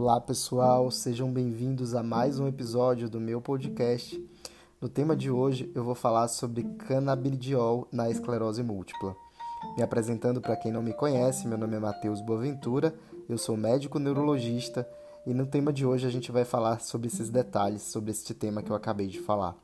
Olá pessoal, sejam bem-vindos a mais um episódio do meu podcast. No tema de hoje eu vou falar sobre canabidiol na esclerose múltipla. Me apresentando para quem não me conhece, meu nome é Matheus Boaventura, eu sou médico neurologista e no tema de hoje a gente vai falar sobre esses detalhes, sobre este tema que eu acabei de falar.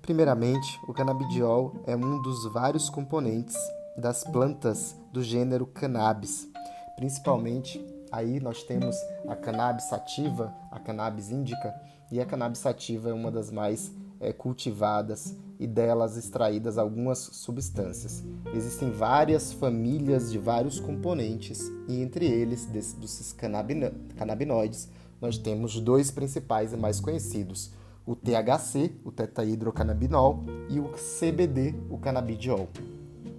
Primeiramente, o canabidiol é um dos vários componentes das plantas do gênero cannabis, principalmente aí nós temos a cannabis sativa, a cannabis índica, e a cannabis sativa é uma das mais é, cultivadas e delas extraídas algumas substâncias. Existem várias famílias de vários componentes e entre eles, desses, desses canabinoides, nós temos dois principais e mais conhecidos, o THC, o tetahidrocannabinol, e o CBD, o canabidiol.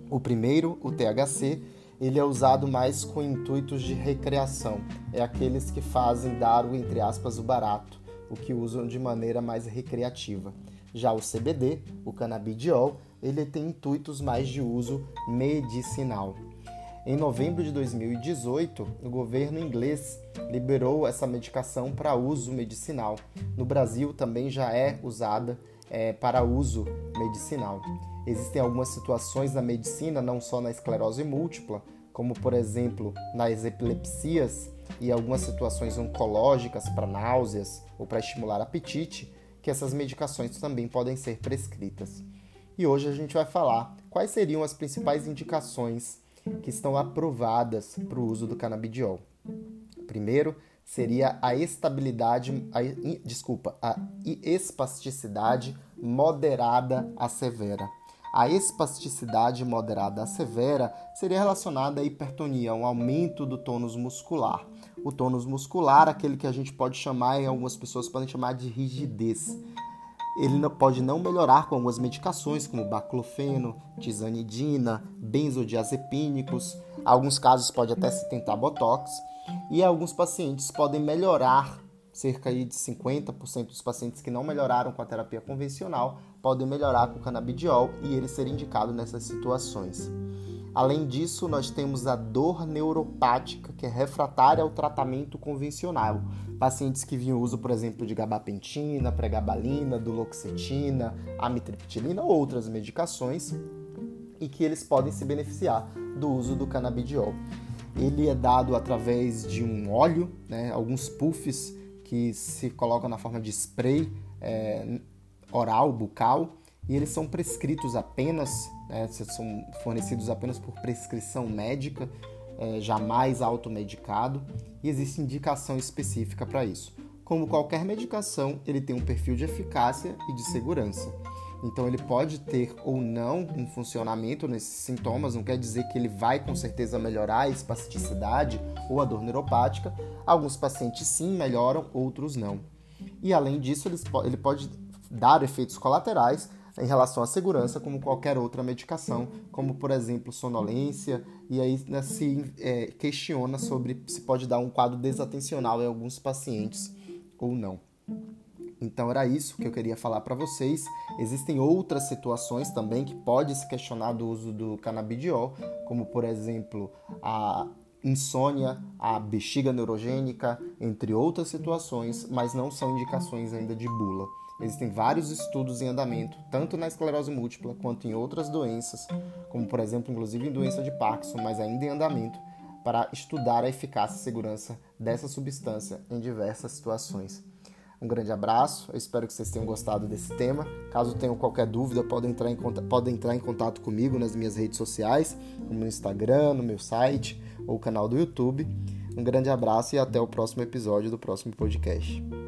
O primeiro, o THC, ele é usado mais com intuitos de recreação. É aqueles que fazem dar o entre aspas o barato, o que usam de maneira mais recreativa. Já o CBD, o canabidiol, ele tem intuitos mais de uso medicinal. Em novembro de 2018, o governo inglês liberou essa medicação para uso medicinal. No Brasil também já é usada é, para uso medicinal. Existem algumas situações na medicina, não só na esclerose múltipla, como por exemplo nas epilepsias e algumas situações oncológicas para náuseas ou para estimular apetite, que essas medicações também podem ser prescritas. E hoje a gente vai falar quais seriam as principais indicações que estão aprovadas para o uso do canabidiol. Primeiro seria a estabilidade, a, desculpa, a espasticidade moderada a severa. A espasticidade moderada a severa seria relacionada à hipertonia, um aumento do tônus muscular. O tônus muscular, aquele que a gente pode chamar, e algumas pessoas podem chamar de rigidez. Ele pode não melhorar com algumas medicações, como baclofeno, tizanidina, benzodiazepínicos. Alguns casos pode até se tentar botox. E alguns pacientes podem melhorar cerca de 50% dos pacientes que não melhoraram com a terapia convencional podem melhorar com o canabidiol e ele ser indicado nessas situações. Além disso, nós temos a dor neuropática, que é refratária ao tratamento convencional. Pacientes que vinham uso, por exemplo, de gabapentina, pregabalina, duloxetina, amitriptilina ou outras medicações e que eles podem se beneficiar do uso do canabidiol. Ele é dado através de um óleo, né, alguns puffs que se colocam na forma de spray é, oral, bucal, e eles são prescritos apenas, né, são fornecidos apenas por prescrição médica, é, jamais automedicado, e existe indicação específica para isso. Como qualquer medicação, ele tem um perfil de eficácia e de segurança. Então ele pode ter ou não um funcionamento nesses sintomas, não quer dizer que ele vai com certeza melhorar a espasticidade ou a dor neuropática. Alguns pacientes sim melhoram, outros não. E além disso, ele pode dar efeitos colaterais em relação à segurança, como qualquer outra medicação, como por exemplo sonolência, e aí né, se é, questiona sobre se pode dar um quadro desatencional em alguns pacientes ou não. Então era isso que eu queria falar para vocês. Existem outras situações também que pode se questionar do uso do canabidiol, como por exemplo a insônia, a bexiga neurogênica, entre outras situações, mas não são indicações ainda de bula. Existem vários estudos em andamento, tanto na esclerose múltipla quanto em outras doenças, como por exemplo, inclusive em doença de Parkinson, mas ainda em andamento, para estudar a eficácia e segurança dessa substância em diversas situações. Um grande abraço, eu espero que vocês tenham gostado desse tema. Caso tenham qualquer dúvida, podem entrar em, podem entrar em contato comigo nas minhas redes sociais, no Instagram, no meu site ou canal do YouTube. Um grande abraço e até o próximo episódio do próximo podcast.